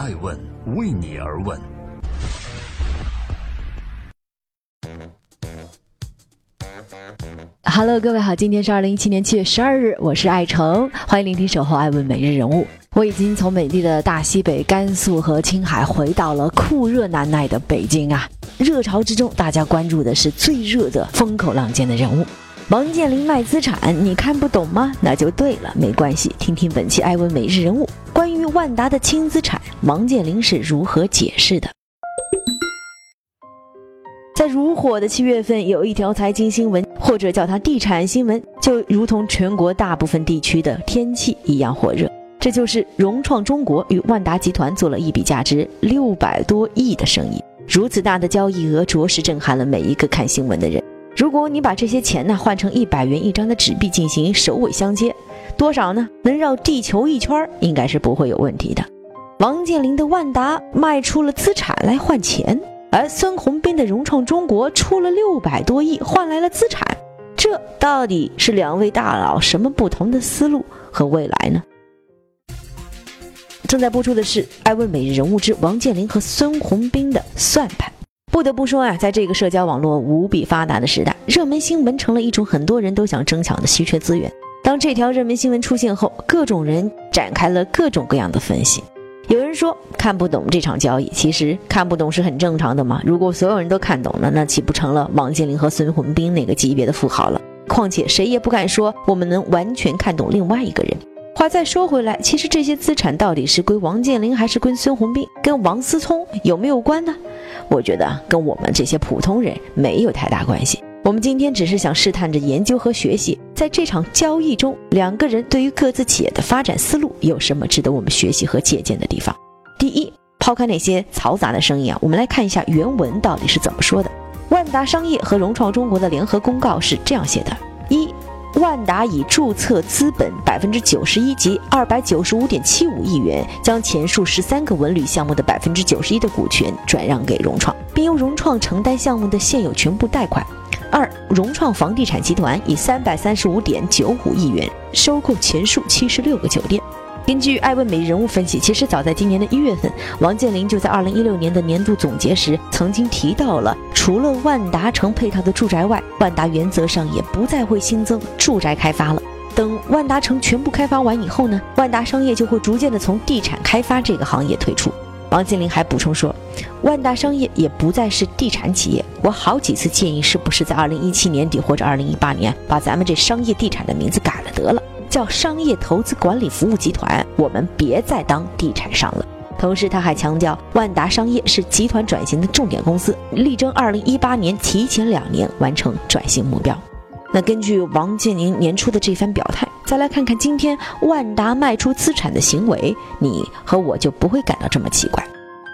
爱问为你而问。Hello，各位好，今天是二零一七年七月十二日，我是爱成，欢迎聆听守候爱问每日人物。我已经从美丽的大西北甘肃和青海回到了酷热难耐的北京啊！热潮之中，大家关注的是最热的风口浪尖的人物——王健林卖资产，你看不懂吗？那就对了，没关系，听听本期爱问每日人物关于万达的轻资产，王健林是如何解释的。在如火的七月份，有一条财经新闻，或者叫它地产新闻，就如同全国大部分地区的天气一样火热。这就是融创中国与万达集团做了一笔价值六百多亿的生意。如此大的交易额，着实震撼了每一个看新闻的人。如果你把这些钱呢换成一百元一张的纸币进行首尾相接，多少呢？能绕地球一圈，应该是不会有问题的。王健林的万达卖出了资产来换钱。而孙宏斌的融创中国出了六百多亿换来了资产，这到底是两位大佬什么不同的思路和未来呢？正在播出的是《爱问每日人物之王健林和孙宏斌的算盘》。不得不说啊，在这个社交网络无比发达的时代，热门新闻成了一种很多人都想争抢的稀缺资源。当这条热门新闻出现后，各种人展开了各种各样的分析。有人说看不懂这场交易，其实看不懂是很正常的嘛。如果所有人都看懂了，那岂不成了王健林和孙宏斌那个级别的富豪了？况且谁也不敢说我们能完全看懂另外一个人。话再说回来，其实这些资产到底是归王健林还是归孙宏斌，跟王思聪有没有关呢？我觉得跟我们这些普通人没有太大关系。我们今天只是想试探着研究和学习，在这场交易中，两个人对于各自企业的发展思路有什么值得我们学习和借鉴的地方。第一，抛开那些嘈杂的声音啊，我们来看一下原文到底是怎么说的。万达商业和融创中国的联合公告是这样写的：一，万达以注册资本百分之九十一及二百九十五点七五亿元，将前述十三个文旅项目的百分之九十一的股权转让给融创，并由融创承担项目的现有全部贷款。二，融创房地产集团以三百三十五点九五亿元收购前述七十六个酒店。根据爱问美人物分析，其实早在今年的一月份，王健林就在二零一六年的年度总结时曾经提到了，除了万达城配套的住宅外，万达原则上也不再会新增住宅开发了。等万达城全部开发完以后呢，万达商业就会逐渐的从地产开发这个行业退出。王健林还补充说，万达商业也不再是地产企业。我好几次建议，是不是在二零一七年底或者二零一八年，把咱们这商业地产的名字改了得了，叫商业投资管理服务集团，我们别再当地产商了。同时，他还强调，万达商业是集团转型的重点公司，力争二零一八年提前两年完成转型目标。那根据王健林年初的这番表态，再来看看今天万达卖出资产的行为，你和我就不会感到这么奇怪。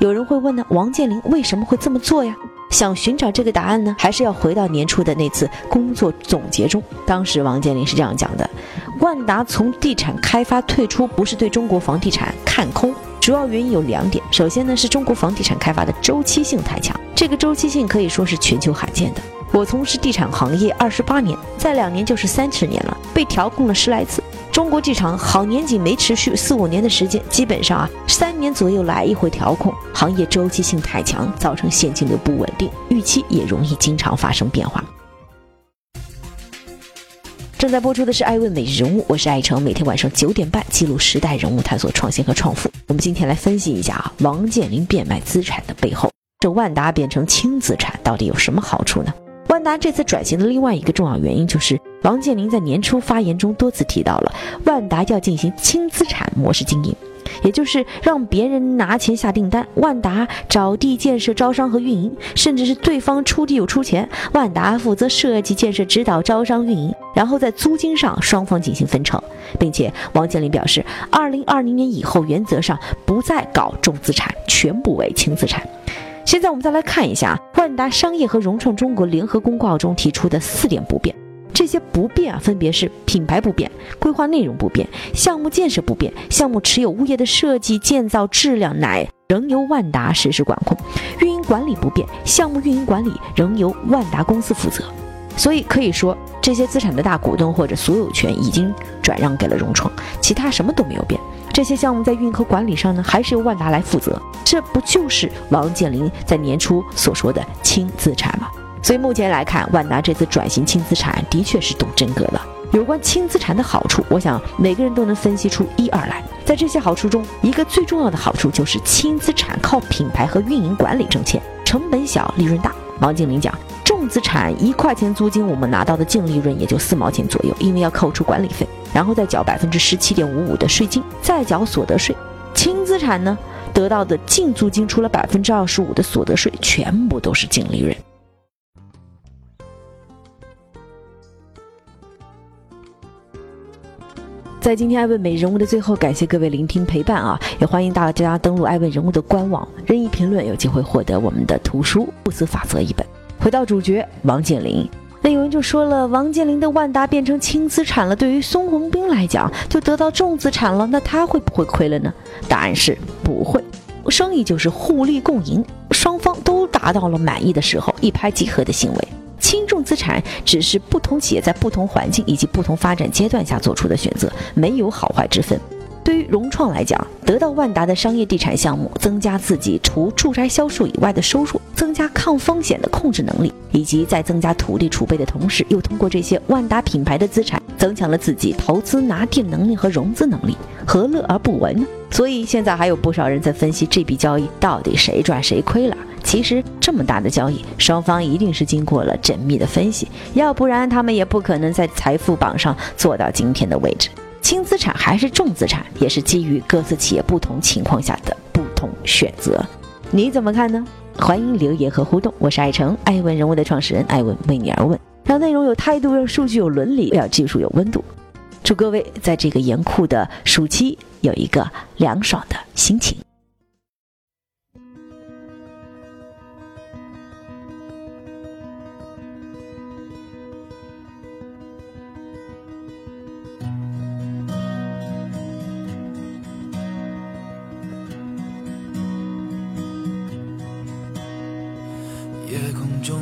有人会问呢，王健林为什么会这么做呀？想寻找这个答案呢，还是要回到年初的那次工作总结中。当时王健林是这样讲的：万达从地产开发退出，不是对中国房地产看空，主要原因有两点。首先呢，是中国房地产开发的周期性太强，这个周期性可以说是全球罕见的。我从事地产行业二十八年，再两年就是三十年了，被调控了十来次。中国这场好年景没持续四五年的时间，基本上啊三年左右来一回调控。行业周期性太强，造成现金流不稳定，预期也容易经常发生变化。正在播出的是《爱问每日人物》，我是爱成，每天晚上九点半记录时代人物，探索创新和创富。我们今天来分析一下啊，王健林变卖资产的背后，这万达变成轻资产到底有什么好处呢？万达这次转型的另外一个重要原因，就是王健林在年初发言中多次提到了万达要进行轻资产模式经营，也就是让别人拿钱下订单，万达找地建设、招商和运营，甚至是对方出地又出钱，万达负责设计、建设、指导、招商、运营，然后在租金上双方进行分成，并且王健林表示，二零二零年以后原则上不再搞重资产，全部为轻资产。现在我们再来看一下万达商业和融创中国联合公告中提出的四点不变。这些不变啊，分别是品牌不变、规划内容不变、项目建设不变、项目持有物业的设计建造质量乃仍由万达实施管控、运营管理不变，项目运营管理仍由万达公司负责。所以可以说，这些资产的大股东或者所有权已经转让给了融创，其他什么都没有变。这些项目在运营和管理上呢，还是由万达来负责。这不就是王健林在年初所说的轻资产吗？所以目前来看，万达这次转型轻资产的确是动真格了。有关轻资产的好处，我想每个人都能分析出一二来。在这些好处中，一个最重要的好处就是轻资产靠品牌和运营管理挣钱，成本小，利润大。王健林讲，重资产一块钱租金，我们拿到的净利润也就四毛钱左右，因为要扣除管理费，然后再缴百分之十七点五五的税金，再缴所得税。轻资产呢，得到的净租金除了百分之二十五的所得税，全部都是净利润。在今天爱问美人物的最后，感谢各位聆听陪伴啊！也欢迎大家登录爱问人物的官网，任意评论有机会获得我们的图书《不死法则》一本。回到主角王健林，那有人就说了，王健林的万达变成轻资产了，对于孙宏斌来讲就得到重资产了，那他会不会亏了呢？答案是不会，生意就是互利共赢，双方都达到了满意的时候，一拍即合的行为。轻重资产只是不同企业在不同环境以及不同发展阶段下做出的选择，没有好坏之分。融创来讲，得到万达的商业地产项目，增加自己除住宅销售以外的收入，增加抗风险的控制能力，以及在增加土地储备的同时，又通过这些万达品牌的资产，增强了自己投资拿地能力和融资能力，何乐而不为呢？所以现在还有不少人在分析这笔交易到底谁赚谁亏了。其实这么大的交易，双方一定是经过了缜密的分析，要不然他们也不可能在财富榜上做到今天的位置。轻资产还是重资产，也是基于各自企业不同情况下的不同选择。你怎么看呢？欢迎留言和互动。我是爱成爱问人物的创始人，爱问为你而问，让内容有态度，让数据有伦理，让技术有温度。祝各位在这个严酷的暑期有一个凉爽的心情。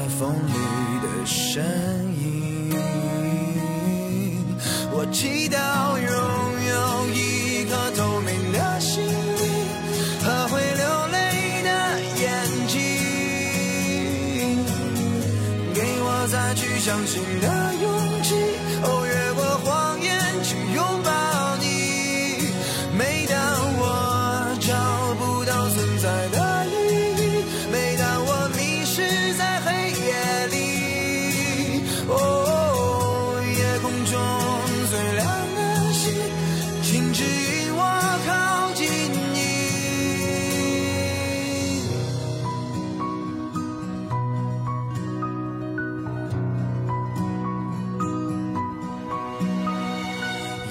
在风里的身影。我记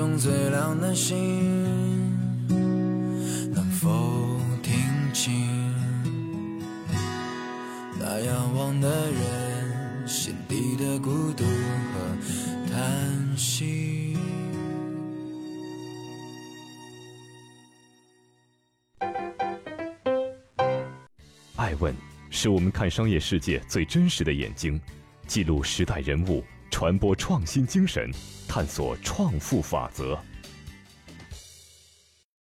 中最亮的星，能否听清那仰望的人心底的孤独和叹息？爱问是我们看商业世界最真实的眼睛，记录时代人物，传播创新精神，探索创富法则。